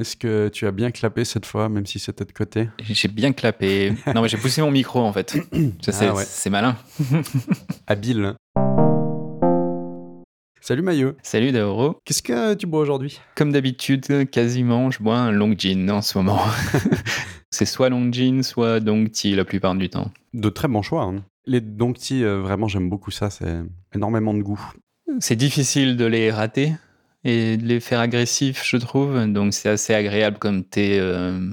Est-ce que tu as bien clapé cette fois, même si c'était de côté? J'ai bien clapé. non, mais j'ai poussé mon micro en fait. Ça, c'est, Ah ouais. malin. Habile. Salut Maillot. Salut Daoro. Qu'est-ce que tu bois aujourd'hui? Comme d'habitude, quasiment, je bois un long gin en ce moment. c'est soit long gin, soit dong tea la plupart du temps. De très bons choix. hein. Les donkey, euh, vraiment, j'aime beaucoup ça. C'est énormément de goût. C'est difficile de les rater et de les faire agressifs, je trouve. Donc c'est assez agréable comme thé euh,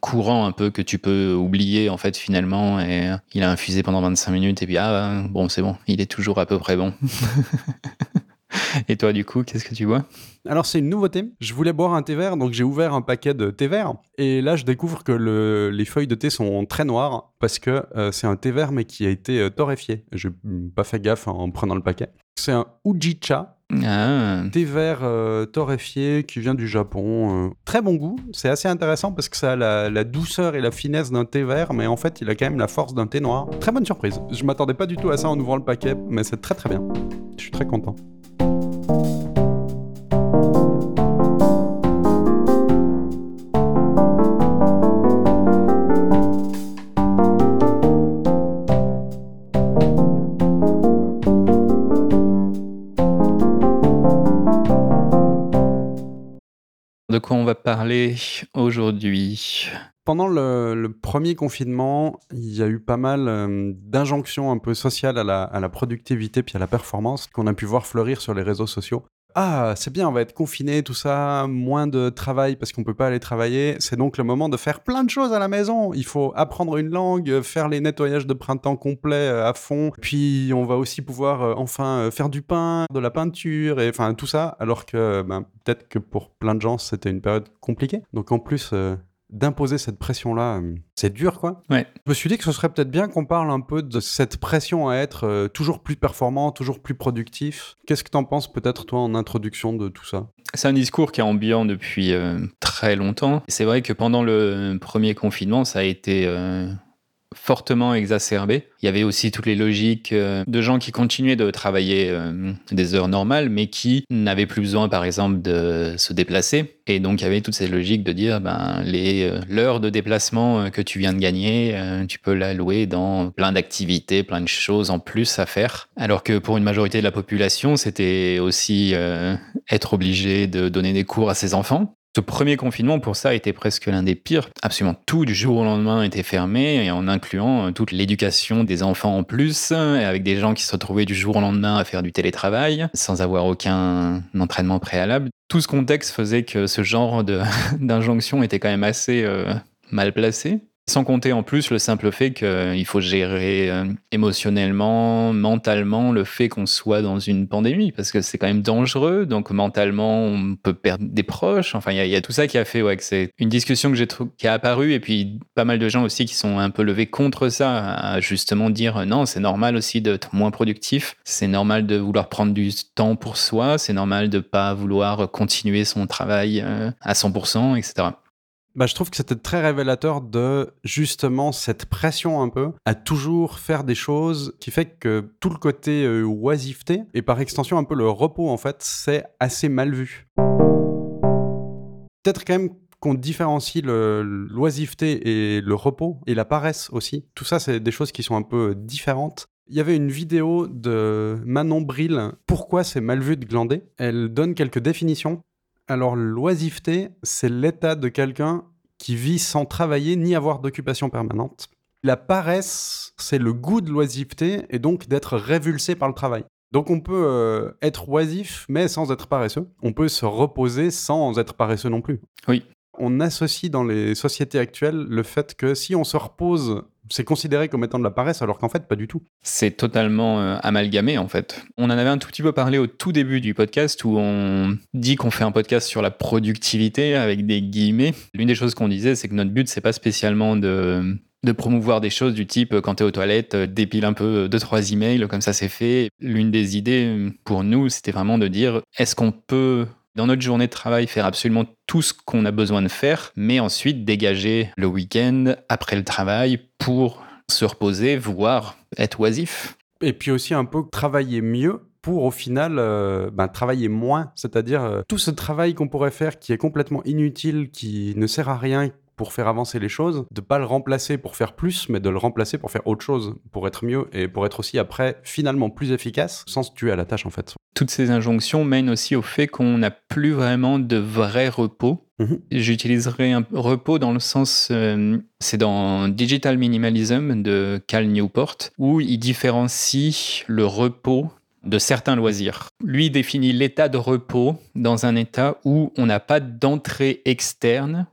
courant un peu que tu peux oublier en fait finalement. Et euh, il a infusé pendant 25 minutes et puis ah bon c'est bon, il est toujours à peu près bon. et toi du coup, qu'est-ce que tu bois? Alors, c'est une nouveauté. Je voulais boire un thé vert, donc j'ai ouvert un paquet de thé vert. Et là, je découvre que le- les feuilles de thé sont très noires parce que euh, c'est un thé vert, mais qui a été euh, torréfié. J'ai pas fait gaffe en prenant le paquet. C'est un Ujicha, Ah, thé vert euh, torréfié qui vient du Japon. euh. Très bon goût. C'est assez intéressant parce que ça a la, douceur et la finesse d'un thé vert, mais en fait, il a quand même la force d'un thé noir. Très bonne surprise. Je m'attendais pas du tout à ça en ouvrant le paquet, mais c'est très très bien. Je suis très content. Parler aujourd'hui Pendant le, premier confinement, il y a eu pas mal euh, d'injonctions un peu sociales à la, à la productivité puis à la performance qu'on a pu voir fleurir sur les réseaux sociaux. Ah, c'est bien, on va être confiné, tout ça, moins de travail parce qu'on peut pas aller travailler. C'est donc le moment de faire plein de choses à la maison. Il faut apprendre une langue, euh, faire les nettoyages de printemps complets euh, à fond. Puis on va aussi pouvoir euh, enfin faire du pain, de la peinture et enfin tout ça. Alors que ben, peut-être que pour plein de gens c'était une période compliquée. Donc en plus d'imposer cette pression-là, euh, c'est dur quoi. Ouais. Je me suis dit que ce serait peut-être bien qu'on parle un peu de cette pression à être euh, toujours plus performant, toujours plus productif. Qu'est-ce que t'en penses peut-être toi en introduction de tout ça? C'est un discours qui est ambiant depuis euh, très longtemps. C'est vrai que pendant le premier confinement, ça a été euh, fortement exacerbé. Il y avait aussi toutes les logiques euh, de gens qui continuaient de travailler euh, des heures normales, mais qui n'avaient plus besoin, par exemple, de se déplacer. Et donc, il y avait toute cette logique de dire, ben, euh, l'heure de déplacement que tu viens de gagner, tu peux l'allouer dans plein d'activités, plein de choses en plus à faire. Alors que pour une majorité de la population, c'était aussi être obligé de donner des cours à ses enfants. Ce premier confinement, pour ça, était presque l'un des pires. Absolument tout du jour au lendemain était fermé, et en incluant euh, toute l'éducation des enfants en plus, et avec des gens qui se retrouvaient du jour au lendemain à faire du télétravail, sans avoir aucun entraînement préalable. Tout ce contexte faisait que ce genre d'injonction était quand même assez euh, mal placé. Sans compter en plus le simple fait qu'il faut gérer euh, émotionnellement, mentalement le fait qu'on soit dans une pandémie, parce que c'est quand même dangereux, donc mentalement on peut perdre des proches, enfin il y, a- tout ça qui a fait ouais, que c'est une discussion qui a apparu, et puis pas mal de gens aussi qui sont un peu levés contre ça, à justement dire non, c'est normal aussi d'être moins productif, c'est normal de vouloir prendre du temps pour soi, c'est normal de pas vouloir continuer son travail euh, à 100%, etc. Bah, je trouve que c'était très révélateur de justement cette pression un peu à toujours faire des choses qui fait que tout le côté euh, oisiveté et par extension un peu le repos en fait, c'est assez mal vu. Peut-être quand même qu'on différencie l'oisiveté et le repos et la paresse aussi. Tout ça, c'est des choses qui sont un peu différentes. Il y avait une vidéo de Manon Bril, Pourquoi c'est mal vu de glander Elle donne quelques définitions. Alors, l'oisiveté, c'est l'état de quelqu'un qui vit sans travailler ni avoir d'occupation permanente. La paresse, c'est le goût de l'oisiveté et donc d'être révulsé par le travail. Donc on peut euh, être oisif mais sans être paresseux. On peut se reposer sans être paresseux non plus. Oui. On associe dans les sociétés actuelles le fait que si on se repose, c'est considéré comme étant de la paresse alors qu'en fait pas du tout. C'est totalement euh, amalgamé en fait. On en avait un tout petit peu parlé au tout début du podcast où on dit qu'on fait un podcast sur la productivité avec des guillemets. L'une des choses qu'on disait, c'est que notre but, c'est pas spécialement de de promouvoir des choses du type quand tu es aux toilettes, euh, dépile un peu euh, deux trois emails comme ça c'est fait. L'une des idées euh, pour nous, c'était vraiment de dire est-ce qu'on peut dans notre journée de travail faire absolument tout ce qu'on a besoin de faire, mais ensuite dégager le week-end après le travail pour se reposer, voire être oisif. Et puis aussi un peu travailler mieux pour au final euh, ben, travailler moins. C'est-à-dire euh, tout ce travail qu'on pourrait faire qui est complètement inutile, qui ne sert à rien pour faire avancer les choses, de pas le remplacer pour faire plus, mais de le remplacer pour faire autre chose, pour être mieux et pour être aussi après finalement plus efficace sans se tuer à la tâche en fait. Toutes ces injonctions mènent aussi au fait qu'on n'a plus vraiment de vrai repos. Mhm. J'utiliserai un repos dans le sens, euh, c'est dans Digital Minimalism de Cal Newport, où il différencie le repos de certains loisirs. Lui définit l'état de repos dans un état où on n'a pas d'entrée externe,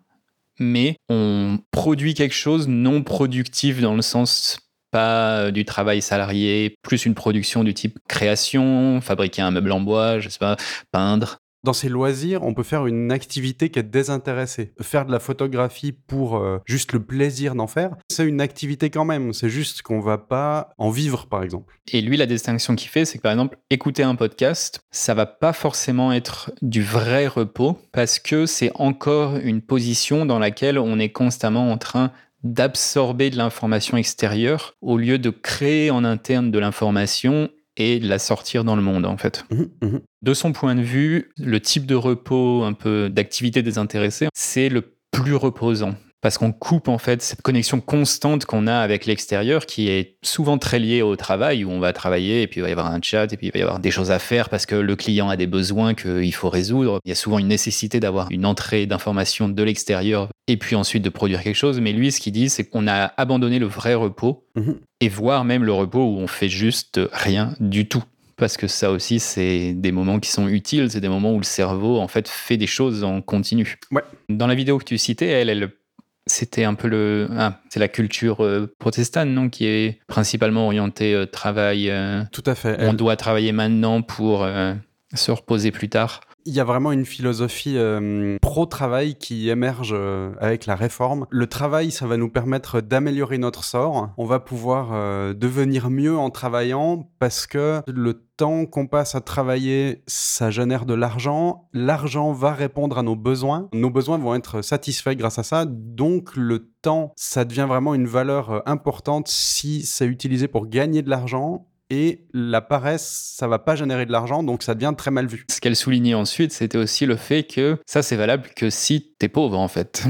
mais on produit quelque chose non productif dans le sens pas du travail salarié, plus une production du type création, fabriquer un meuble en bois, je sais pas, peindre. Dans ces loisirs, on peut faire une activité qui est désintéressée. Faire de la photographie pour euh, juste le plaisir d'en faire, c'est une activité quand même. C'est juste qu'on va pas en vivre, par exemple. Et lui, la distinction qu'il fait, c'est que par exemple, écouter un podcast, ça va pas forcément être du vrai repos parce que c'est encore une position dans laquelle on est constamment en train d'absorber de l'information extérieure au lieu de créer en interne de l'information et de la sortir dans le monde en fait. Mhm, mhm. De son point de vue, le type de repos, un peu d'activité désintéressée, c'est le plus reposant parce qu'on coupe en fait cette connexion constante qu'on a avec l'extérieur qui est souvent très liée au travail où on va travailler et puis il va y avoir un chat et puis il va y avoir des choses à faire parce que le client a des besoins qu'il faut résoudre. Il y a souvent une nécessité d'avoir une entrée d'informations de l'extérieur et puis ensuite de produire quelque chose. Mais lui, ce qu'il dit, c'est qu'on a abandonné le vrai repos Mhm. et voire même le repos où on fait juste rien du tout. Parce que ça aussi, c'est des moments qui sont utiles, c'est des moments où le cerveau, en fait, fait des choses en continu. Ouais. Dans la vidéo que tu citais, elle, elle c'était un peu le. Ah, c'est la culture euh, protestante, non Qui est principalement orientée euh, travail. euh, Tout à fait. on Elle- doit travailler maintenant pour euh, se reposer plus tard. Il y a vraiment une philosophie euh, pro-travail qui émerge euh, avec la réforme. Le travail, ça va nous permettre d'améliorer notre sort. On va pouvoir euh, devenir mieux en travaillant parce que le temps qu'on passe à travailler, ça génère de l'argent. L'argent va répondre à nos besoins. Nos besoins vont être satisfaits grâce à ça. Donc le temps, ça devient vraiment une valeur importante si c'est utilisé pour gagner de l'argent. Et la paresse, ça va pas générer de l'argent, donc ça devient très mal vu. Ce qu'elle soulignait ensuite, c'était aussi le fait que ça, c'est valable que si t'es pauvre, en fait.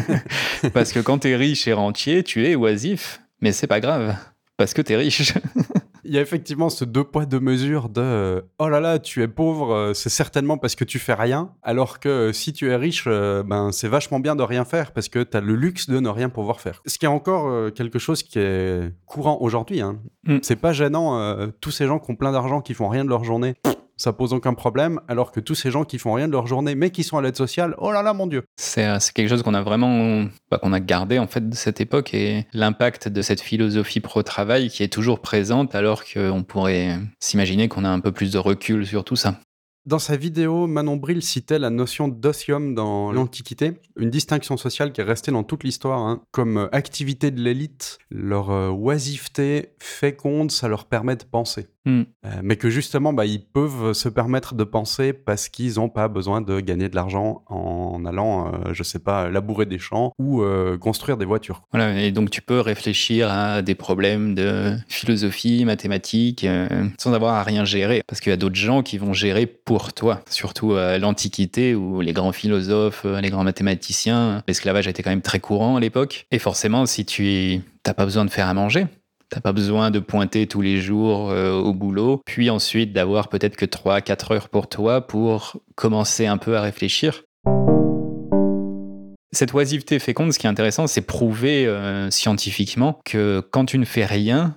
Parce que quand t'es riche et rentier, tu es oisif, mais c'est pas grave. Parce que t'es riche. Il y a effectivement ce deux poids deux mesures de euh, oh là là tu es pauvre euh, c'est certainement parce que tu fais rien alors que euh, si tu es riche ben c'est vachement bien de rien faire parce que tu as le luxe de ne rien pouvoir faire. Ce qui est encore quelque chose qui est courant aujourd'hui hein. Mm. C'est pas gênant tous ces gens qui ont plein d'argent qui font rien de leur journée. Ça pose aucun problème, alors que tous ces gens qui font rien de leur journée, mais qui sont à l'aide sociale, oh là là, mon Dieu! C'est euh, quelque chose qu'on a vraiment, bah, qu'on a gardé en fait de cette époque et l'impact de cette philosophie pro-travail qui est toujours présente alors qu'on pourrait s'imaginer qu'on a un peu plus de recul sur tout ça. Dans sa vidéo, Manon Bril citait la notion d'osium dans l'Antiquité, une distinction sociale qui est restée dans toute l'histoire, hein, comme euh, activité de l'élite. Leur euh, oisiveté féconde, ça leur permet de penser. Hmm. Euh, mais que justement, bah, ils peuvent se permettre de penser parce qu'ils n'ont pas besoin de gagner de l'argent en allant, euh, je sais pas, labourer des champs ou euh, construire des voitures. Voilà, et donc tu peux réfléchir à des problèmes de philosophie, mathématiques, euh, sans avoir à rien gérer. Parce qu'il y a d'autres gens qui vont gérer pour toi. Surtout à l'Antiquité, où les grands philosophes, les grands mathématiciens, l'esclavage était quand même très courant à l'époque. Et forcément, si tu n'as pas besoin de faire à manger, T'as pas besoin de pointer tous les jours euh, au boulot, puis ensuite d'avoir peut-être que 3-4 heures pour toi pour commencer un peu à réfléchir. Cette oisiveté féconde, ce qui est intéressant, c'est prouver euh, scientifiquement que quand tu ne fais rien,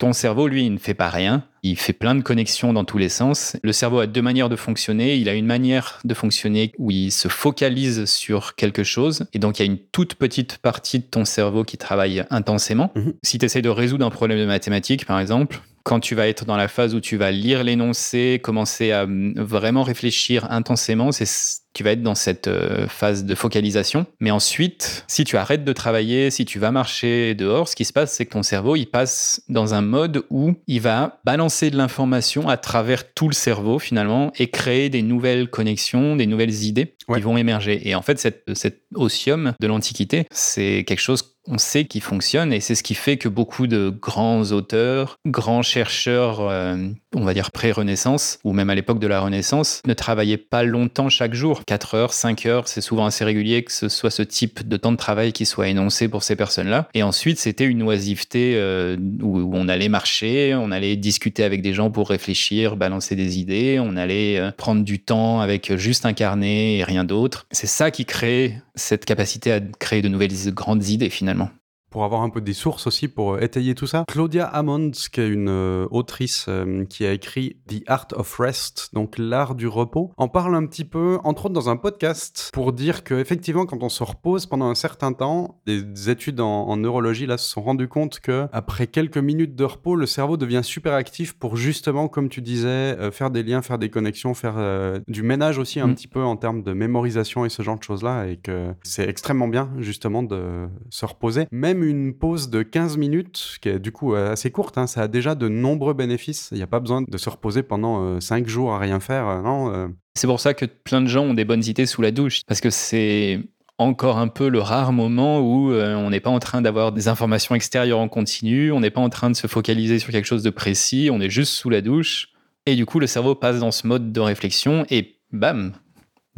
ton cerveau, lui, il ne fait pas rien. Il fait plein de connexions dans tous les sens. Le cerveau a deux manières de fonctionner. Il a une manière de fonctionner où il se focalise sur quelque chose. Et donc, il y a une toute petite partie de ton cerveau qui travaille intensément. Mhm. Si tu essaies de résoudre un problème de mathématiques, par exemple, quand tu vas être dans la phase où tu vas lire l'énoncé, commencer à hum, vraiment réfléchir intensément, c'est tu vas être dans cette euh, phase de focalisation. Mais ensuite, si tu arrêtes de travailler, si tu vas marcher dehors, ce qui se passe, c'est que ton cerveau, il passe dans un mode où il va balancer de l'information à travers tout le cerveau finalement et créer des nouvelles connexions, des nouvelles idées Ouais. qui vont émerger. Et en fait, cette, cet osium de l'Antiquité, c'est quelque chose on sait qu'il fonctionne et c'est ce qui fait que beaucoup de grands auteurs, grands chercheurs, euh, on va dire pré-Renaissance ou même à l'époque de la Renaissance, ne travaillaient pas longtemps chaque jour. 4 heures, 5 heures, c'est souvent assez régulier que ce soit ce type de temps de travail qui soit énoncé pour ces personnes-là. Et ensuite, c'était une oisiveté euh, où, on allait marcher, on allait discuter avec des gens pour réfléchir, balancer des idées, on allait euh, prendre du temps avec juste un carnet et rien d'autre. C'est ça qui crée cette capacité à créer de nouvelles grandes idées finalement pour avoir un peu des sources aussi pour euh, étayer tout ça. Claudia Hammond, qui est une euh, autrice euh, qui a écrit The Art of Rest, donc l'art du repos, en parle un petit peu, entre autres dans un podcast, pour dire que effectivement, quand on se repose pendant un certain temps, des études en, neurologie là se sont rendues compte que après quelques minutes de repos, le cerveau devient super actif pour justement, comme tu disais, faire des liens, faire des connexions, faire du ménage aussi un mm. petit peu en termes de mémorisation et ce genre de choses là, et que c'est extrêmement bien justement de se reposer, même une pause de 15 minutes, qui est du coup euh, assez courte, hein, ça a déjà de nombreux bénéfices. Il n'y a pas besoin de se reposer pendant 5 euh, jours à rien faire. Euh, non, C'est pour ça que plein de gens ont des bonnes idées sous la douche, parce que c'est encore un peu le rare moment où on n'est pas en train d'avoir des informations extérieures en continu, on n'est pas en train de se focaliser sur quelque chose de précis, on est juste sous la douche. Et du coup, le cerveau passe dans ce mode de réflexion et bam,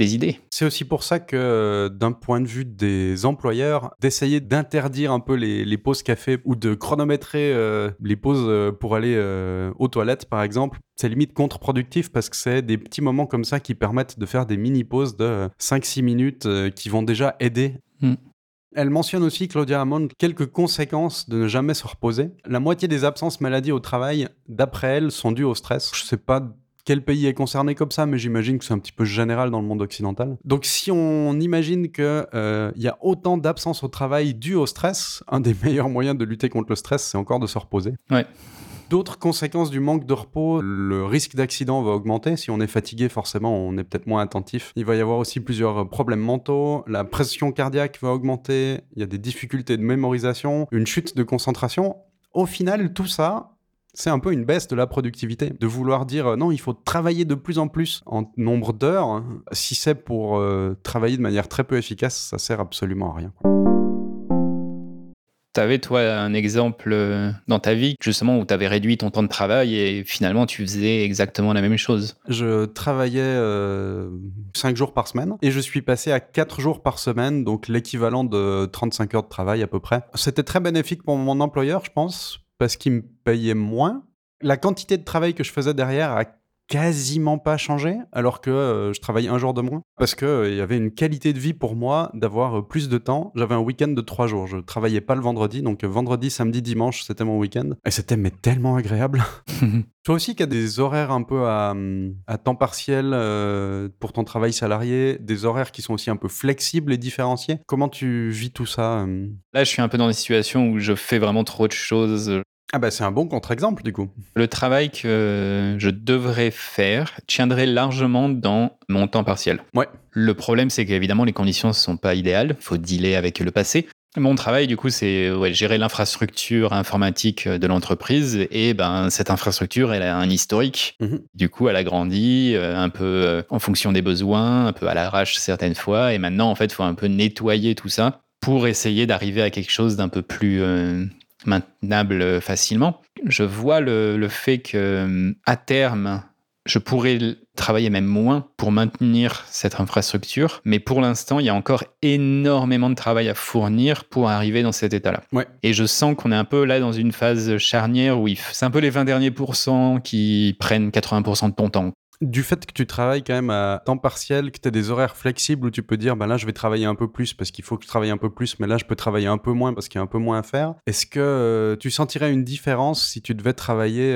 idées. C'est aussi pour ça que, euh, d'un point de vue des employeurs, d'essayer d'interdire un peu les, pauses café ou de chronométrer euh, les pauses euh, pour aller aux toilettes, par exemple, c'est limite contre-productif parce que c'est des petits moments comme ça qui permettent de faire des mini-pauses de 5-6 minutes qui vont déjà aider. Hmm. Elle mentionne aussi, Claudia Hammond, quelques conséquences de ne jamais se reposer. La moitié des absences maladies au travail, d'après elle, sont dues au stress. Je sais pas quel pays est concerné comme ça, mais j'imagine que c'est un petit peu général dans le monde occidental. Donc si on imagine qu'il euh, y a autant d'absence au travail dû au stress, un des meilleurs moyens de lutter contre le stress, c'est encore de se reposer. Ouais. D'autres conséquences du manque de repos, le risque d'accident va augmenter. Si on est fatigué, forcément, on est peut-être moins attentif. Il va y avoir aussi plusieurs problèmes mentaux. La pression cardiaque va augmenter. Il y a des difficultés de mémorisation, une chute de concentration. Au final, tout ça, c'est un peu une baisse de la productivité. De vouloir dire euh, non, il faut travailler de plus en plus en nombre d'heures, hein. si c'est pour euh, travailler de manière très peu efficace, ça sert absolument à rien. Tu avais, toi, un exemple euh, dans ta vie, justement, où tu avais réduit ton temps de travail et finalement, tu faisais exactement la même chose? Je travaillais 5 jours par semaine et je suis passé à 4 jours par semaine, donc l'équivalent de 35 heures de travail à peu près. C'était très bénéfique pour mon employeur, je pense, parce qu'il me payait moins. La quantité de travail que je faisais derrière a quasiment pas changé, alors que euh, je travaillais un jour de moins. Parce qu'il euh, y avait une qualité de vie pour moi d'avoir euh, plus de temps. J'avais un week-end de trois jours. Je travaillais pas le vendredi, donc vendredi, samedi, dimanche, c'était mon week-end. Et c'était mais tellement agréable. Toi aussi qui as des horaires un peu à, à temps partiel pour ton travail salarié, des horaires qui sont aussi un peu flexibles et différenciés. Comment tu vis tout ça Là, je suis un peu dans une situation où je fais vraiment trop de choses. Ah bah c'est un bon contre-exemple du coup. Le travail que je devrais faire tiendrait largement dans mon temps partiel. Ouais. Le problème c'est qu'évidemment les conditions ne sont pas idéales, il faut dealer avec le passé. Mon travail, du coup, c'est ouais, gérer l'infrastructure informatique de l'entreprise. Et ben, cette infrastructure, elle a un historique. Mhm. Du coup, elle a grandi euh, un peu euh, en fonction des besoins, un peu à l'arrache certaines fois. Et maintenant, en fait, il faut un peu nettoyer tout ça pour essayer d'arriver à quelque chose d'un peu plus euh, maintenable facilement. Je vois le, fait que à terme, je pourrais travailler même moins pour maintenir cette infrastructure, mais pour l'instant, il y a encore énormément de travail à fournir pour arriver dans cet état-là. Et je sens qu'on est un peu là dans une phase charnière où c'est un peu les 20 derniers pourcents qui prennent 80% de ton temps du fait que tu travailles quand même à temps partiel, que tu as des horaires flexibles où tu peux dire, ben là, je vais travailler un peu plus parce qu'il faut que je travaille un peu plus, mais là, je peux travailler un peu moins parce qu'il y a un peu moins à faire. Est-ce que euh, tu sentirais une différence si tu devais travailler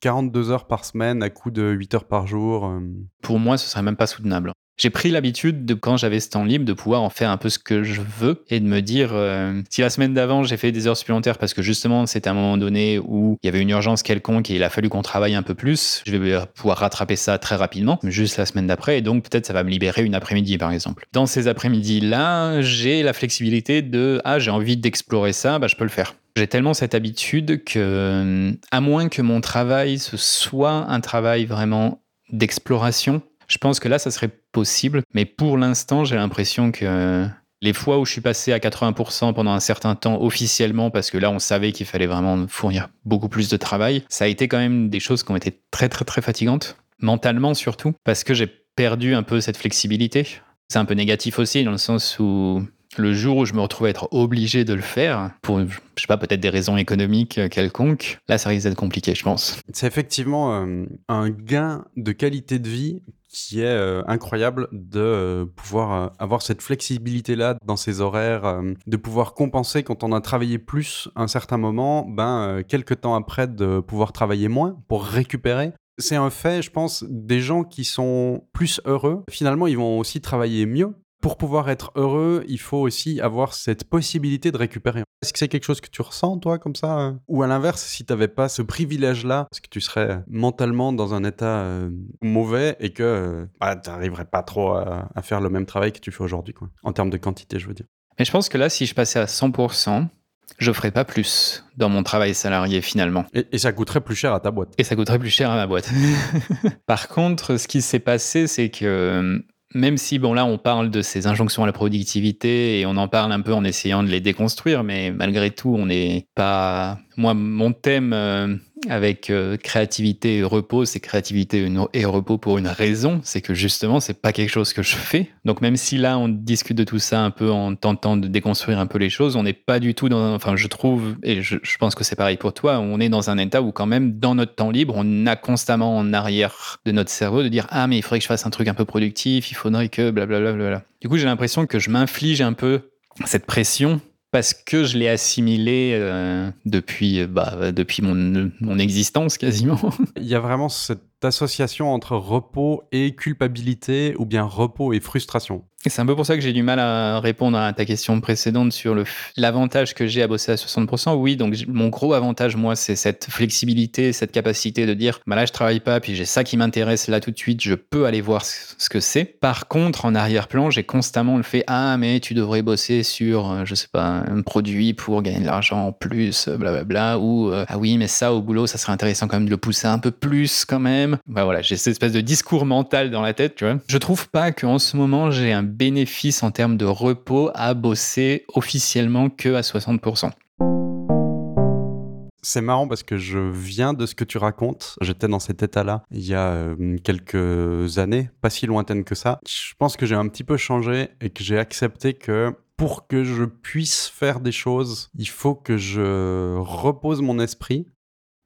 42 euh, heures par semaine à coup de 8 heures par jour euh? Pour moi, ce serait même pas soutenable. J'ai pris l'habitude de quand j'avais ce temps libre de pouvoir en faire un peu ce que je veux et de me dire euh, si la semaine d'avant j'ai fait des heures supplémentaires parce que justement c'était un moment donné où il y avait une urgence quelconque et il a fallu qu'on travaille un peu plus, je vais pouvoir rattraper ça très rapidement, juste la semaine d'après et donc peut-être ça va me libérer une après-midi par exemple. Dans ces après-midi là, j'ai la flexibilité de ah j'ai envie d'explorer ça, bah je peux le faire. J'ai tellement cette habitude que à moins que mon travail ce soit un travail vraiment d'exploration, je pense que là, ça serait possible, mais pour l'instant, j'ai l'impression que Les fois où je suis passé à 80% pendant un certain temps officiellement, parce que là, on savait qu'il fallait vraiment fournir beaucoup plus de travail, ça a été quand même des choses qui ont été très, très, très fatigantes, mentalement surtout, parce que j'ai perdu un peu cette flexibilité. C'est un peu négatif aussi, dans le sens où le jour où je me retrouve à être obligé de le faire, pour, je sais pas, peut-être des raisons économiques quelconques, là, ça risque d'être compliqué, je pense. C'est effectivement euh, un gain de qualité de vie qui est euh, incroyable de euh, pouvoir avoir cette flexibilité-là dans ses horaires, de pouvoir compenser quand on a travaillé plus un certain moment, ben, quelques temps après de pouvoir travailler moins pour récupérer. C'est un fait, je pense, des gens qui sont plus heureux, finalement, ils vont aussi travailler mieux pour pouvoir être heureux, il faut aussi avoir cette possibilité de récupérer. Est-ce que c'est quelque chose que tu ressens, toi, comme ça euh Ou à l'inverse, si tu n'avais pas ce privilège-là, est-ce que tu serais mentalement dans un état euh, mauvais et que euh, bah, tu n'arriverais pas trop à, faire le même travail que tu fais aujourd'hui, en termes de quantité, je veux dire Mais je pense que là, si je passais à 100%, je ferais pas plus dans mon travail salarié finalement. Et, et, ça coûterait plus cher à ta boîte. Et ça coûterait plus cher à ma boîte. Par contre, ce qui s'est passé, c'est que même si, bon, là, on parle de ces injonctions à la productivité et on en parle un peu en essayant de les déconstruire, mais malgré tout, on n'est pas. Moi, mon thème euh, avec euh, créativité et repos, c'est créativité et repos pour une raison, c'est que justement, c'est pas quelque chose que je fais. Donc même si là, on discute de tout ça un peu en tentant de déconstruire un peu les choses, on n'est pas du tout dans, enfin, je trouve, et je, pense que c'est pareil pour toi, on est dans un état où quand même, dans notre temps libre, on a constamment en arrière de notre cerveau de dire, ah, mais il faudrait que je fasse un truc un peu productif, il faudrait que blablabla. Bla, bla. Du coup, j'ai l'impression que je m'inflige un peu cette pression parce que je l'ai assimilé euh, depuis, bah, depuis mon, mon existence quasiment. Il y a vraiment cette association entre repos et culpabilité ou bien repos et frustration? C'est un peu pour ça que j'ai du mal à répondre à ta question précédente sur l'avantage que j'ai à bosser à 60%. Oui, donc mon gros avantage, moi, c'est cette flexibilité, cette capacité de dire, bah là, je travaille pas, puis j'ai ça qui m'intéresse là tout de suite, je peux aller voir ce que c'est. Par contre, en arrière-plan, j'ai constamment le fait, ah, mais tu devrais bosser sur, euh, je sais pas, un produit pour gagner de l'argent en plus, blablabla, bla, bla, ou, euh, ah oui, mais ça, au boulot, ça serait intéressant quand même de le pousser un peu plus quand même. Bah voilà, j'ai cette espèce de discours mental dans la tête, tu vois. Je trouve pas qu'en ce moment, j'ai un bénéfice en termes de repos à bosser officiellement que à 60%. C'est marrant parce que je viens de ce que tu racontes. J'étais dans cet état-là il y a euh, quelques années, pas si lointaines que ça. Je pense que j'ai un petit peu changé et que j'ai accepté que pour que je puisse faire des choses, il faut que je repose mon esprit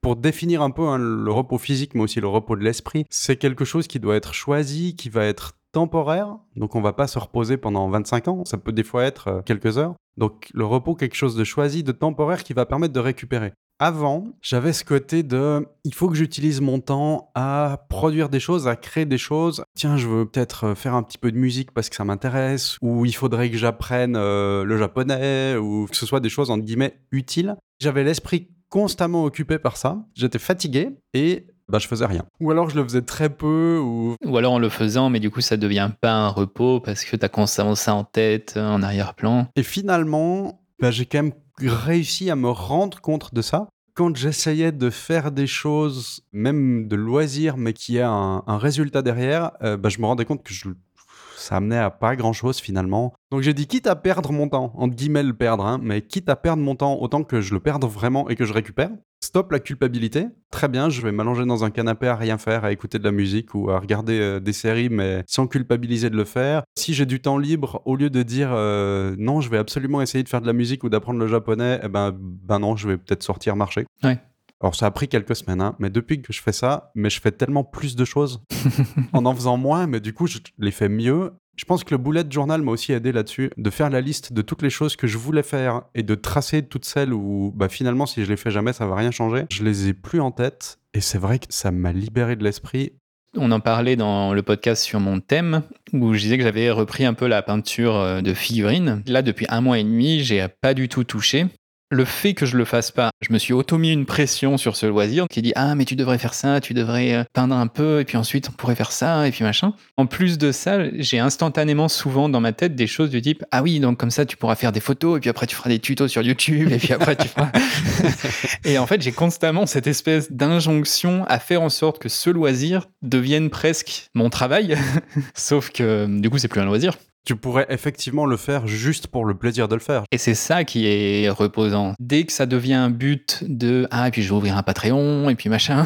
pour définir un peu hein, le repos physique, mais aussi le repos de l'esprit, c'est quelque chose qui doit être choisi, qui va être temporaire. Donc on va pas se reposer pendant 25 ans, ça peut des fois être euh, quelques heures. Donc le repos, quelque chose de choisi, de temporaire qui va permettre de récupérer. Avant, j'avais ce côté de il faut que j'utilise mon temps à produire des choses, à créer des choses. Tiens, je veux peut-être euh, faire un petit peu de musique parce que ça m'intéresse, ou il faudrait que j'apprenne euh, le japonais, ou que ce soit des choses entre guillemets utiles. J'avais l'esprit constamment occupé par ça. J'étais fatigué et bah, je faisais rien. Ou alors je le faisais très peu. Ou, ou alors en le faisant, mais du coup ça devient pas un repos parce que tu as constamment ça en tête, en arrière-plan. Et finalement, bah, j'ai quand même réussi à me rendre compte de ça. Quand j'essayais de faire des choses, même de loisirs, mais qui a un, un résultat derrière, euh, bah, je me rendais compte que je ça amenait à pas grand chose finalement. Donc j'ai dit quitte à perdre mon temps, entre guillemets le perdre, hein, mais quitte à perdre mon temps autant que je le perde vraiment et que je récupère. Stop la culpabilité. Très bien, je vais m'allonger dans un canapé à rien faire, à écouter de la musique ou à regarder euh, des séries, mais sans culpabiliser de le faire. Si j'ai du temps libre, au lieu de dire euh, non, je vais absolument essayer de faire de la musique ou d'apprendre le japonais, eh ben, ben non, je vais peut-être sortir marcher. Alors ça a pris quelques semaines, hein, mais depuis que je fais ça, mais je fais tellement plus de choses en en faisant moins, mais du coup je les fais mieux. Je pense que le bullet journal m'a aussi aidé là-dessus, de faire la liste de toutes les choses que je voulais faire et de tracer toutes celles où bah, finalement si je les fais jamais ça va rien changer. Je les ai plus en tête et c'est vrai que ça m'a libéré de l'esprit on en parlait dans le podcast sur mon thème, où je disais que j'avais repris un peu la peinture euh, de figurines. Là, depuis un mois et demi, j'ai pas du tout touché le fait que je le fasse pas, je me suis auto-mis une pression sur ce loisir qui dit ah mais tu devrais faire ça, tu devrais euh, peindre un peu et puis ensuite on pourrait faire ça et puis machin. En plus de ça, j'ai instantanément souvent dans ma tête des choses du type ah oui donc comme ça tu pourras faire des photos et puis après tu feras des tutos sur YouTube et puis après tu feras et en fait j'ai constamment cette espèce d'injonction à faire en sorte que ce loisir devienne presque mon travail, sauf que du coup c'est plus un loisir. Tu pourrais effectivement le faire juste pour le plaisir de le faire. Et c'est ça qui est reposant. Dès que ça devient un but de ah et puis je vais ouvrir un Patreon et puis machin,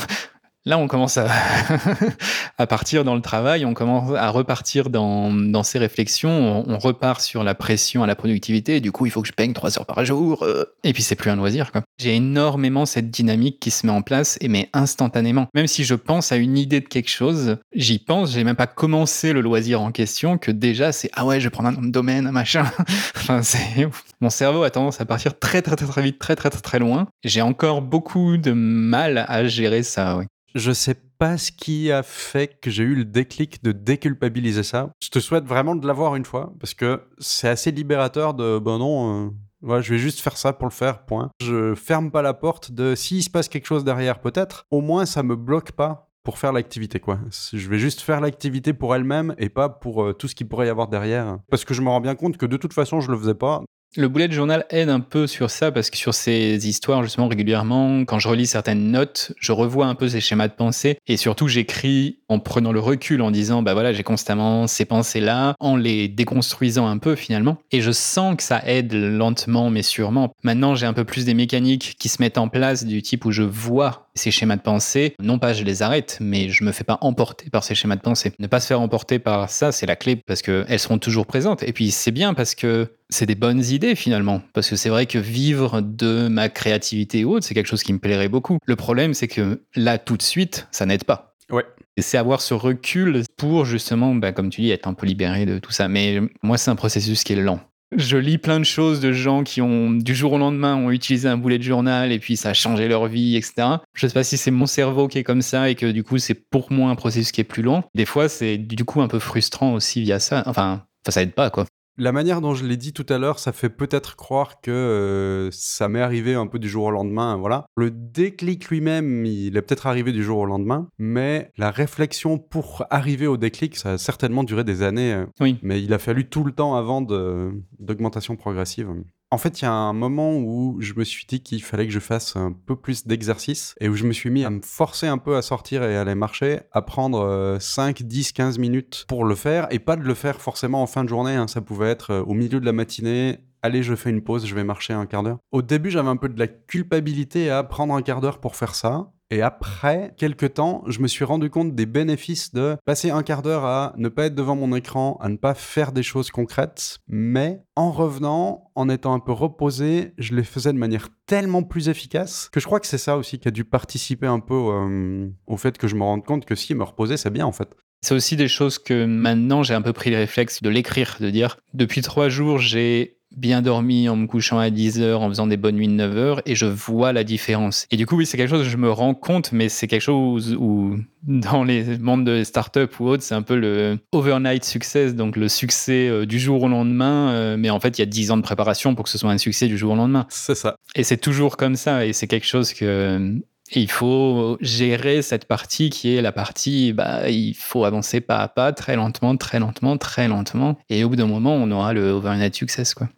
Là, on commence à, partir dans le travail, on commence à repartir dans, dans ces réflexions, on, repart sur la pression à la productivité, du coup, il faut que je peigne trois heures par jour, euh. et puis c'est plus un loisir. J'ai énormément cette dynamique qui se met en place, et mais instantanément. Même si je pense à une idée de quelque chose, j'y pense, j'ai même pas commencé le loisir en question, que déjà c'est ah ouais, je vais prendre un nom de domaine, un machin. enfin, c'est mon cerveau a tendance à partir très très très très vite, très très très très loin. J'ai encore beaucoup de mal à gérer ça. Ouais. Je sais pas ce qui a fait que j'ai eu le déclic de déculpabiliser ça. Je te souhaite vraiment de l'avoir une fois, parce que c'est assez libérateur de, ben non, euh, je vais juste faire ça pour le faire, point. Je ferme pas la porte de s'il se passe quelque chose derrière, peut-être, au moins ça me bloque pas pour faire l'activité quoi. Je vais juste faire l'activité pour elle-même et pas pour euh, tout ce qu'il pourrait y avoir derrière parce que je me rends bien compte que de toute façon je le faisais pas. Le bullet journal aide un peu sur ça parce que sur ces histoires, justement, régulièrement, quand je relis certaines notes, je revois un peu ces schémas de pensée et surtout j'écris en prenant le recul, en disant, bah voilà, j'ai constamment ces pensées-là, en les déconstruisant un peu finalement. Et je sens que ça aide lentement mais sûrement. Maintenant, j'ai un peu plus des mécaniques qui se mettent en place du type où je vois ces schémas de pensée. Non pas je les arrête, mais je me fais pas emporter par ces schémas de pensée. Ne pas se faire emporter par ça, c'est la clé parce qu'elles seront toujours présentes. Et puis c'est bien parce que c'est des bonnes idées finalement. Parce que c'est vrai que vivre de ma créativité ou autre, c'est quelque chose qui me plairait beaucoup. Le problème, c'est que là, tout de suite, ça n'aide pas. Ouais. Et c'est avoir ce recul pour justement, bah, comme tu dis, être un peu libéré de tout ça. Mais moi, c'est un processus qui est lent. Je lis plein de choses de gens qui ont, du jour au lendemain, ont utilisé un boulet de journal et puis ça a changé leur vie, etc. Je sais pas si c'est mon cerveau qui est comme ça et que du coup, c'est pour moi un processus qui est plus long. Des fois, c'est du coup un peu frustrant aussi via ça. Enfin, ça aide pas, quoi. La manière dont je l'ai dit tout à l'heure, ça fait peut-être croire que euh, ça m'est arrivé un peu du jour au lendemain, voilà. Le déclic lui-même, il est peut-être arrivé du jour au lendemain, mais la réflexion pour arriver au déclic, ça a certainement duré des années. Euh. Oui. Mais il a fallu tout le temps avant d'augmentation progressive. En fait, il y a un moment où je me suis dit qu'il fallait que je fasse un peu plus d'exercice et où je me suis mis à me forcer un peu à sortir et à aller marcher, à prendre 5, 10, 15 minutes pour le faire et pas de le faire forcément en fin de journée. Hein. Ça pouvait être euh, au milieu de la matinée, allez, je fais une pause, je vais marcher un quart d'heure. Au début, j'avais un peu de la culpabilité à prendre un quart d'heure pour faire ça. Et après quelques temps, je me suis rendu compte des bénéfices de passer un quart d'heure à ne pas être devant mon écran, à ne pas faire des choses concrètes, mais en revenant, en étant un peu reposé, je les faisais de manière tellement plus efficace que je crois que c'est ça aussi qui a dû participer un peu euh, au fait que je me rende compte que si me reposer, c'est bien en fait. C'est aussi des choses que maintenant j'ai un peu pris le réflexe de l'écrire, de dire depuis trois jours j'ai bien dormi en me couchant à 10 heures, en faisant des bonnes nuits de 9 heures, et je vois la différence. Et du coup, oui, c'est quelque chose que je me rends compte, mais c'est quelque chose où, dans les mondes de start-up ou autres, c'est un peu le overnight success, donc le succès euh, du jour au lendemain, euh, mais en fait, il y a 10 ans de préparation pour que ce soit un succès du jour au lendemain. C'est ça. Et c'est toujours comme ça, et c'est quelque chose que il faut gérer cette partie qui est la partie, bah, il faut avancer pas à pas, très lentement, très lentement, très lentement. Et au bout d'un moment, on aura le overnight success, quoi.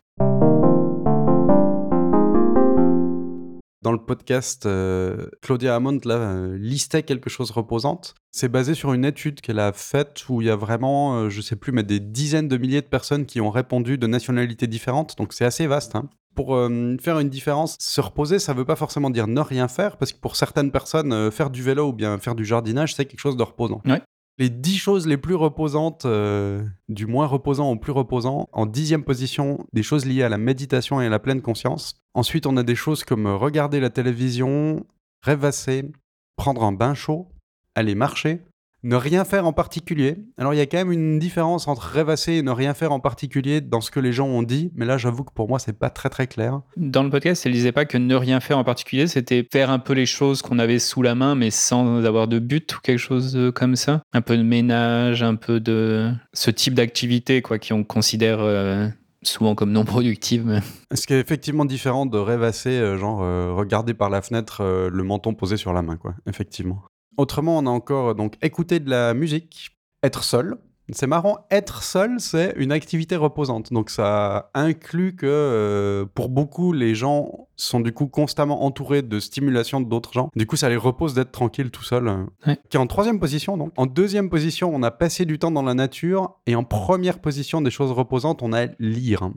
Dans le podcast, euh, Claudia Hammond là, euh, listait quelque chose reposante. C'est basé sur une étude qu'elle a faite où il y a vraiment, euh, je sais plus, mais des dizaines de milliers de personnes qui ont répondu de nationalités différentes. Donc c'est assez vaste. Hein. Pour faire une différence, se reposer, ça ne veut pas forcément dire ne rien faire, parce que pour certaines personnes, faire du vélo ou bien faire du jardinage, c'est quelque chose de reposant. Les dix choses les plus reposantes, euh, du moins reposant au plus reposant. En dixième position, des choses liées à la méditation et à la pleine conscience. Ensuite, on a des choses comme regarder la télévision, rêvasser, prendre un bain chaud, aller marcher, ne rien faire en particulier. Alors il y a quand même une différence entre rêvasser et ne rien faire en particulier dans ce que les gens ont dit, mais là j'avoue que pour moi c'est pas très très clair. Dans le podcast, elle disait pas que ne rien faire en particulier, c'était faire un peu les choses qu'on avait sous la main mais sans avoir de but ou quelque chose comme ça. Un peu de ménage, un peu de ce type d'activité quoi qu'on considère euh, souvent comme non productive. Ce qui est effectivement différent de rêvasser, euh, genre euh, regarder par la fenêtre le menton posé sur la main, quoi. Effectivement. Autrement, on a encore donc écouter de la musique, être seul. C'est marrant, être seul, c'est une activité reposante. Donc ça inclut que euh, pour beaucoup, les gens sont du coup constamment entourés de stimulation d'autres gens. Du coup, ça les repose d'être tranquille tout seul. Ouais. Qui est en troisième position donc. En deuxième position, on a passé du temps dans la nature. Et en première position des choses reposantes, on a lire.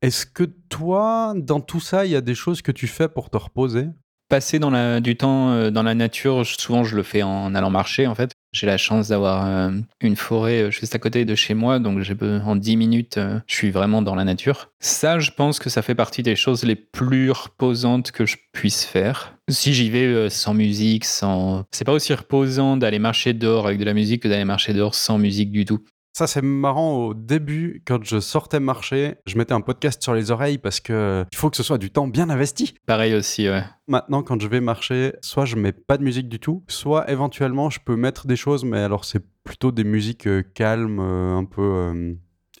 Est-ce que toi, dans tout ça, il y a des choses que tu fais pour te reposer? Passer du temps euh, dans la nature, souvent je le fais en allant marcher en fait. J'ai la chance d'avoir euh, une forêt euh, juste à côté de chez moi, donc en 10 minutes, je suis vraiment dans la nature. Ça, je pense que ça fait partie des choses les plus reposantes que je puisse faire. Si j'y vais sans musique, sans... C'est pas aussi reposant d'aller marcher dehors avec de la musique que d'aller marcher dehors sans musique du tout. Ça, c'est marrant. Au début, quand je sortais marcher, je mettais un podcast sur les oreilles parce que il faut que ce soit du temps bien investi. Pareil aussi, ouais. Maintenant, quand je vais marcher, soit je mets pas de musique du tout, soit éventuellement je peux mettre des choses, mais alors c'est plutôt des musiques euh, calmes, euh, un peu euh,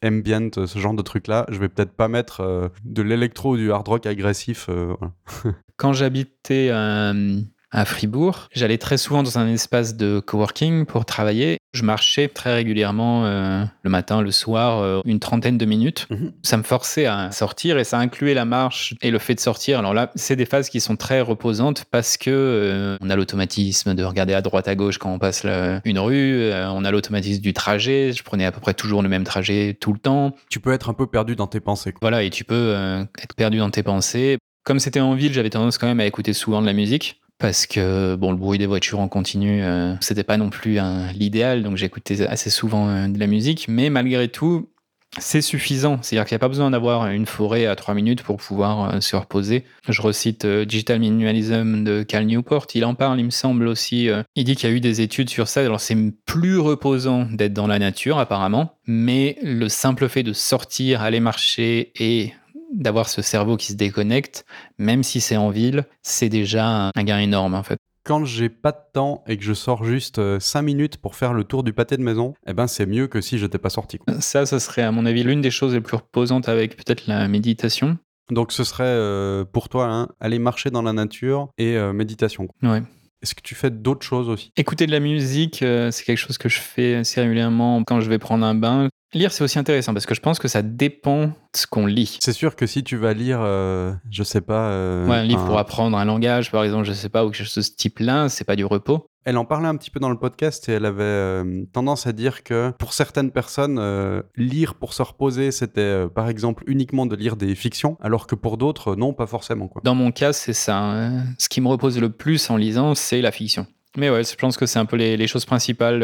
ambient, euh, ce genre de trucs-là. Je vais peut-être pas mettre euh, de l'électro ou du hard rock agressif. euh, voilà. Quand j'habitais euh, à Fribourg, j'allais très souvent dans un espace de coworking pour travailler. Je marchais très régulièrement euh, le matin, le soir, euh, une trentaine de minutes. Mhm. Ça me forçait à sortir et ça incluait la marche et le fait de sortir. Alors là, c'est des phases qui sont très reposantes parce que euh, on a l'automatisme de regarder à droite à gauche quand on passe la- une rue. on a l'automatisme du trajet. Je prenais à peu près toujours le même trajet tout le temps. Tu peux être un peu perdu dans tes pensées. quoi. Voilà, et tu peux être perdu dans tes pensées. Comme c'était en ville, j'avais tendance quand même à écouter souvent de la musique. Parce que bon, le bruit des voitures en continu, euh, c'était pas non plus l'idéal, donc j'écoutais assez souvent euh, de la musique. Mais malgré tout, c'est suffisant. C'est-à-dire qu'il n'y a pas besoin d'avoir une forêt à 3 minutes pour pouvoir euh, se reposer. Je recite euh, Digital Minimalism de Cal Newport. Il en parle, il me semble aussi. il dit qu'il y a eu des études sur ça. Alors c'est plus reposant d'être dans la nature apparemment, mais le simple fait de sortir, aller marcher et d'avoir ce cerveau qui se déconnecte, même si c'est en ville, c'est déjà un- gain énorme en fait. Quand j'ai pas de temps et que je sors juste 5 minutes pour faire le tour du pâté de maison, eh ben c'est mieux que si j'étais pas sorti. quoi. Ça, ça serait à mon avis l'une des choses les plus reposantes avec peut-être la méditation. Donc ce serait euh, pour toi hein, aller marcher dans la nature et euh, méditation. quoi. Ouais. Est-ce que tu fais d'autres choses aussi? Écouter de la musique, euh, c'est quelque chose que je fais assez régulièrement quand je vais prendre un bain. Lire, c'est aussi intéressant parce que je pense que ça dépend de ce qu'on lit. C'est sûr que si tu vas lire, euh, je sais pas. euh, Ouais, un livre un- pour apprendre un langage, par exemple, je sais pas, ou quelque chose de ce type-là, c'est pas du repos. Elle en parlait un petit peu dans le podcast et elle avait euh, tendance à dire que pour certaines personnes, euh, lire pour se reposer, c'était euh, par exemple uniquement de lire des fictions, alors que pour d'autres, non, pas forcément. Quoi. Dans mon cas, c'est ça. hein. Ce qui me repose le plus en lisant, c'est la fiction. Mais ouais, je pense que c'est un peu les, les choses principales.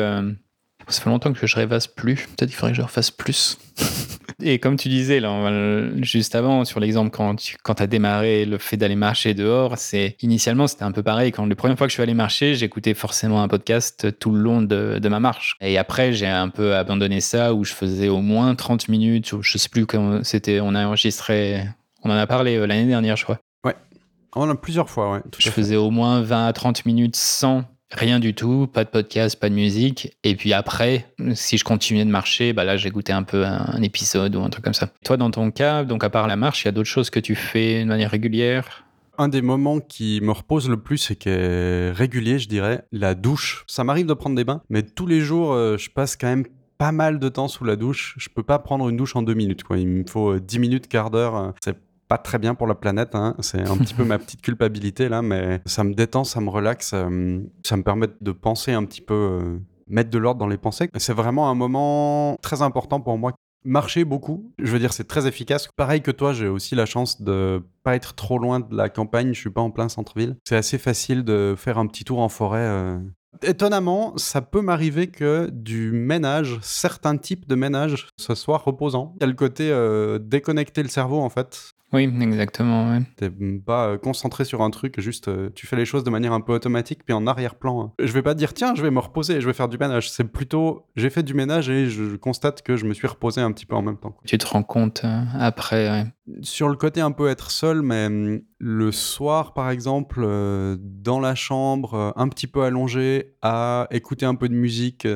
Ça fait longtemps que je rêvasse plus. Peut-être qu'il faudrait que je refasse plus. Et comme tu disais là, on juste avant, sur l'exemple quand tu quand as démarré le fait d'aller marcher dehors, c'est initialement c'était un peu pareil. Quand la première fois que je suis allé marcher, j'écoutais forcément un podcast tout le long de, de ma marche. Et après, j'ai un peu abandonné ça où je faisais au moins 30 minutes. Ou je sais plus comment c'était. On a enregistré, on en a parlé euh, l'année dernière, je crois. On en a plusieurs fois, ouais. Tout Je faisais au moins 20 à 30 minutes sans rien du tout, pas de podcast, pas de musique. Et puis après, si je continuais de marcher, bah là, j'écoutais un peu un, épisode ou un truc comme ça. Toi, dans ton cas, donc à part la marche, il y a d'autres choses que tu fais de manière régulière? Un des moments qui me repose le plus et qui est régulier, je dirais, la douche. Ça m'arrive de prendre des bains, mais tous les jours, euh, je passe quand même pas mal de temps sous la douche. Je peux pas prendre une douche en deux minutes. Quoi. Il me faut euh, 10 minutes, quart d'heure. euh, C'est pas très bien pour la planète. hein. C'est un petit peu ma petite culpabilité là, mais ça me détend, ça me relaxe. euh, ça me permet de penser un petit peu, euh, mettre de l'ordre dans les pensées. C'est vraiment un moment très important pour moi. Marcher beaucoup, je veux dire, c'est très efficace. Pareil que toi, j'ai aussi la chance de pas être trop loin de la campagne, je suis pas en plein centre-ville. C'est assez facile de faire un petit tour en forêt. euh. Étonnamment, ça peut m'arriver que du ménage, certains types de ménage, ce soit reposant. Il y a le côté euh, déconnecter le cerveau en fait. Oui, exactement. ouais. T'es pas euh, concentré sur un truc, juste euh, tu fais les choses de manière un peu automatique, puis en arrière-plan. hein. Je vais pas dire tiens, je vais me reposer, je vais faire du ménage. C'est plutôt j'ai fait du ménage et je constate que je me suis reposé un petit peu en même temps. Tu te rends compte euh, après. ouais. Sur le côté un peu être seul, mais hum, le soir par exemple, euh, dans la chambre, euh, un petit peu allongé, à écouter un peu de musique,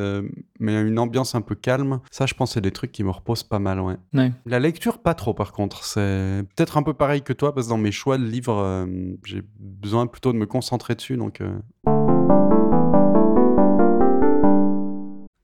mais une ambiance un peu calme, ça je pense c'est des trucs qui me reposent pas mal, ouais. Ouais. La lecture, pas trop par contre. C'est peut-être un peu pareil que toi, parce que dans mes choix de livres, euh, j'ai besoin plutôt de me concentrer dessus. Donc, euh.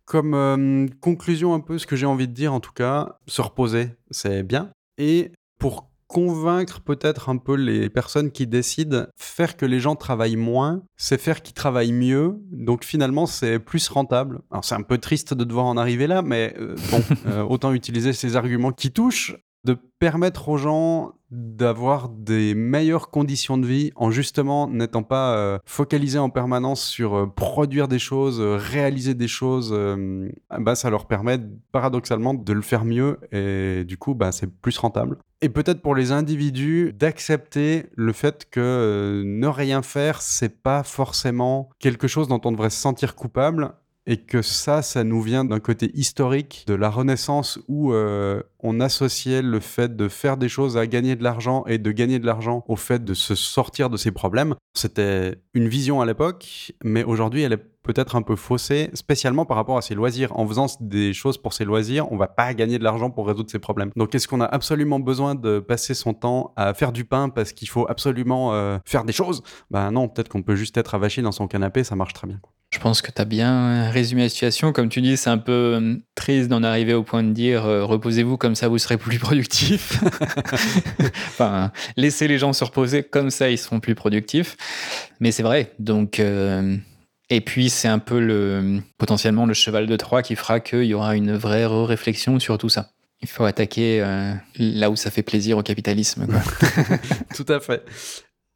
Comme euh, conclusion un peu, ce que j'ai envie de dire en tout cas, se reposer, c'est bien. Et pour convaincre peut-être un peu les personnes qui décident, faire que les gens travaillent moins, c'est faire qu'ils travaillent mieux. Donc finalement, c'est plus rentable. Alors c'est un peu triste de devoir en arriver là, mais euh, bon, euh, autant utiliser ces arguments qui touchent de permettre aux gens d'avoir des meilleures conditions de vie en justement n'étant pas euh, focalisés en permanence sur euh, produire des choses, euh, réaliser des choses, bah, ça leur permet paradoxalement de le faire mieux et du coup bah, c'est plus rentable. Et peut-être pour les individus d'accepter le fait que ne rien faire, c'est pas forcément quelque chose dont on devrait se sentir coupable et que ça, ça nous vient d'un côté historique de la Renaissance où euh, on associait le fait de faire des choses à gagner de l'argent et de gagner de l'argent au fait de se sortir de ses problèmes. C'était une vision à l'époque, mais aujourd'hui, elle est peut-être un peu faussée, spécialement par rapport à ses loisirs. En faisant des choses pour ses loisirs, on va pas gagner de l'argent pour résoudre ses problèmes. Donc, est-ce qu'on a absolument besoin de passer son temps à faire du pain parce qu'il faut absolument euh, faire des choses? Ben non, peut-être qu'on peut juste être avachi dans son canapé, ça marche très bien. Je pense que tu as bien résumé la situation. Comme tu dis, c'est un peu euh, triste d'en arriver au point de dire euh, reposez-vous comme ça, vous serez plus productif. enfin, laissez les gens se reposer comme ça, ils seront plus productifs. Mais c'est vrai. Donc, euh, et puis c'est un peu le potentiellement le cheval de Troie qui fera qu'il y aura une vraie réflexion sur tout ça. Il faut attaquer là où ça fait plaisir au capitalisme. tout à fait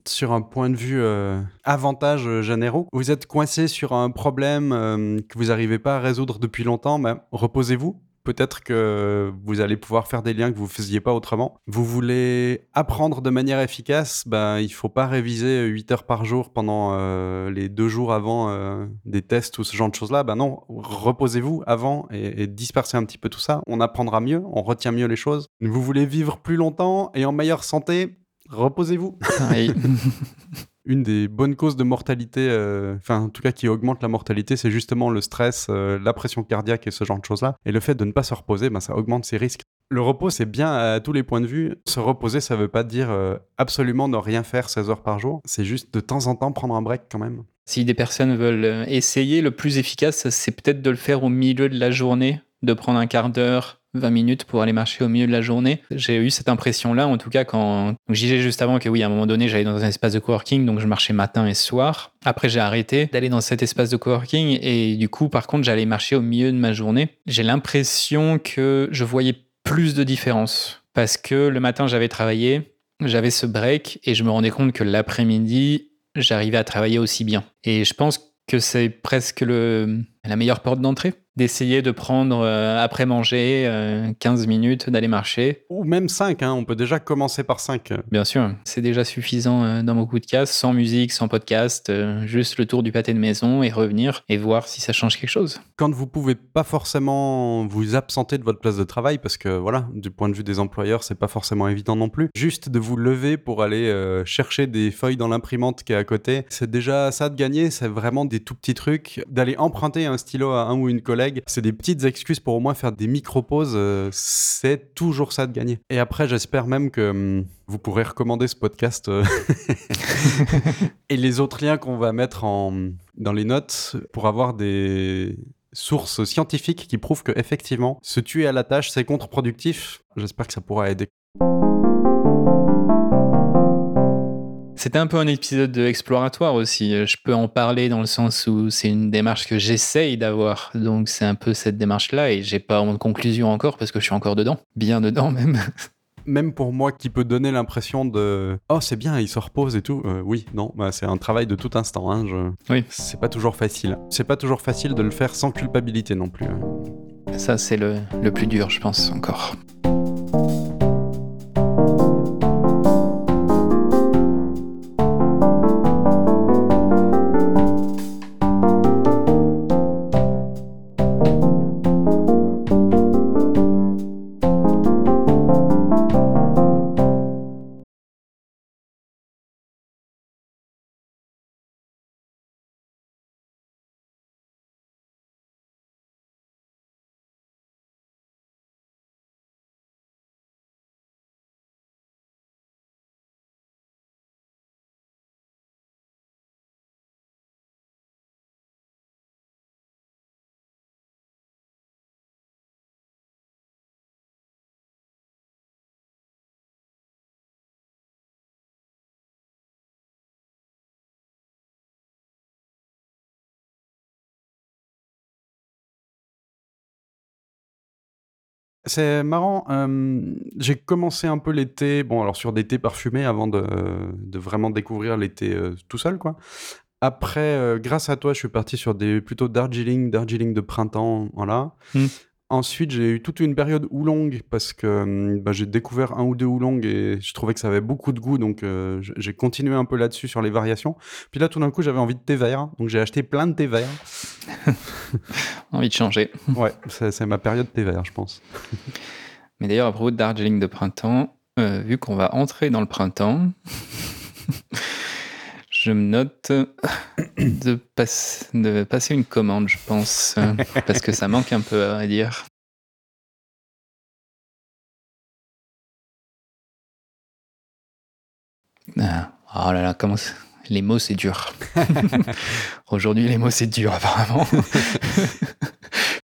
sur un point de vue euh, avantage euh, généraux, vous êtes coincé sur un problème euh, que vous n'arrivez pas à résoudre depuis longtemps, ben, reposez-vous. Peut-être que vous allez pouvoir faire des liens que vous ne faisiez pas autrement. Vous voulez apprendre de manière efficace, ben, il ne faut pas réviser 8 heures par jour pendant les deux jours avant des tests ou ce genre de choses-là. Ben non, reposez-vous avant et, et dispersez un petit peu tout ça. On apprendra mieux, on retient mieux les choses. Vous voulez vivre plus longtemps et en meilleure santé, reposez-vous. Une des bonnes causes de mortalité, euh, enfin en tout cas qui augmente la mortalité, c'est justement le stress, euh, la pression cardiaque et ce genre de choses-là. Et le fait de ne pas se reposer, ben, ça augmente ses risques. Le repos, c'est bien à tous les points de vue. Se reposer, ça ne veut pas dire euh, absolument ne rien faire 16 heures par jour. C'est juste de temps en temps prendre un break quand même. Si des personnes veulent essayer, le plus efficace, c'est peut-être de le faire au milieu de la journée, de prendre un quart d'heure 20 minutes pour aller marcher au milieu de la journée. J'ai eu cette impression-là, en tout cas, quand j'y disais juste avant que oui, à un moment donné, j'allais dans un espace de coworking, donc je marchais matin et soir. Après, j'ai arrêté d'aller dans cet espace de coworking et du coup, par contre, j'allais marcher au milieu de ma journée. J'ai l'impression que je voyais plus de différence parce que le matin, j'avais travaillé, j'avais ce break et je me rendais compte que l'après-midi, j'arrivais à travailler aussi bien. Et je pense que c'est presque le, la meilleure porte d'entrée d'essayer de prendre euh, après manger 15 euh, minutes, d'aller marcher. Ou même 5, hein, on peut déjà commencer par 5. Bien sûr, c'est déjà suffisant euh, dans beaucoup de cas, sans musique, sans podcast, juste le tour du pâté de maison et revenir et voir si ça change quelque chose. Quand vous pouvez pas forcément vous absenter de votre place de travail, parce que voilà, du point de vue des employeurs, c'est pas forcément évident non plus, juste de vous lever pour aller chercher des feuilles dans l'imprimante qui est à côté, c'est déjà ça de gagner, c'est vraiment des tout petits trucs, d'aller emprunter un stylo à un ou une collègue c'est des petites excuses pour au moins faire des micro-pauses. Euh, c'est toujours ça de gagner. Et après, j'espère même que hum, vous pourrez recommander ce podcast euh, et les autres liens qu'on va mettre en, dans les notes pour avoir des sources scientifiques qui prouvent que effectivement se tuer à la tâche c'est contre-productif. J'espère que ça pourra aider. C'était un peu un épisode exploratoire aussi. Je peux en parler dans le sens où c'est une démarche que j'essaye d'avoir. Donc c'est un peu cette démarche-là et j'ai pas de conclusion encore parce que je suis encore dedans. Bien dedans même. Même pour moi qui peut donner l'impression de oh c'est bien il se repose et tout euh, oui non bah, c'est un travail de tout instant hein, oui c'est pas toujours facile c'est pas toujours facile de le faire sans culpabilité non plus hein. ça c'est le, le plus dur je pense encore C'est marrant. euh, j'ai commencé un peu l'été, bon, alors sur des thés parfumés avant de, vraiment découvrir l'été euh, tout seul, quoi. Après, euh, grâce à toi, je suis parti sur des plutôt Darjeeling, Darjeeling de printemps, voilà. Hmm. Ensuite, j'ai eu toute une période oolong parce que hum, bah, j'ai découvert un ou deux oolong et je trouvais que ça avait beaucoup de goût, donc euh, j'ai continué un peu là-dessus sur les variations. Puis là, tout d'un coup, j'avais envie de thé vert, donc j'ai acheté plein de thé vert. Envie de changer. Ouais, c'est c'est ma période thé vert, je pense. Mais d'ailleurs, à propos de Darjeeling de printemps, euh, vu qu'on va entrer dans le printemps, je me note de, passe- de passer une commande, je pense, euh, parce que ça manque un peu, à vrai dire. Ah, oh là là, comment les mots c'est dur. Aujourd'hui, les mots c'est dur, apparemment.